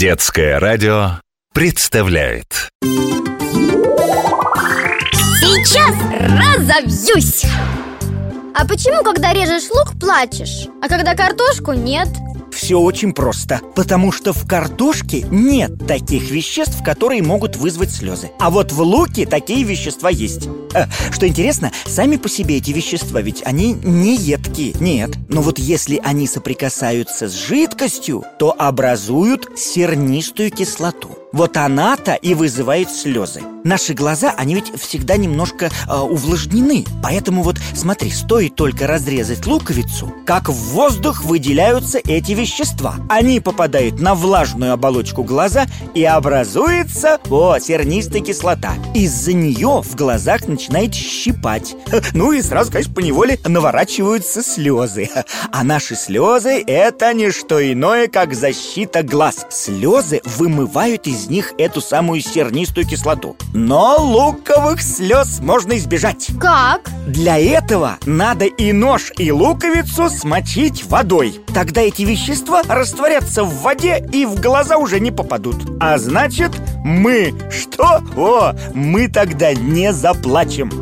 Детское радио представляет Сейчас разовьюсь! А почему, когда режешь лук, плачешь? А когда картошку нет? Все очень просто, потому что в картошке нет таких веществ, которые могут вызвать слезы. А вот в луке такие вещества есть. Э, Что интересно, сами по себе эти вещества, ведь они не едкие, нет. Но вот если они соприкасаются с жидкостью, то образуют сернистую кислоту. Вот она-то и вызывает слезы. Наши глаза, они ведь всегда немножко э, увлажнены. Поэтому вот смотри, стоит только разрезать луковицу, как в воздух выделяются эти вещества. Они попадают на влажную оболочку глаза и образуется, о, сернистая кислота. Из-за нее в глазах начинает щипать. Ну и сразу, конечно, поневоле наворачиваются слезы. А наши слезы – это не что иное, как защита глаз. Слезы вымывают из них эту самую сернистую кислоту. Но луковых слез можно избежать. Как? Для этого надо и нож, и луковицу смочить водой. Тогда эти вещества растворятся в воде и в глаза уже не попадут. А значит, мы что? О, мы тогда не заплачем.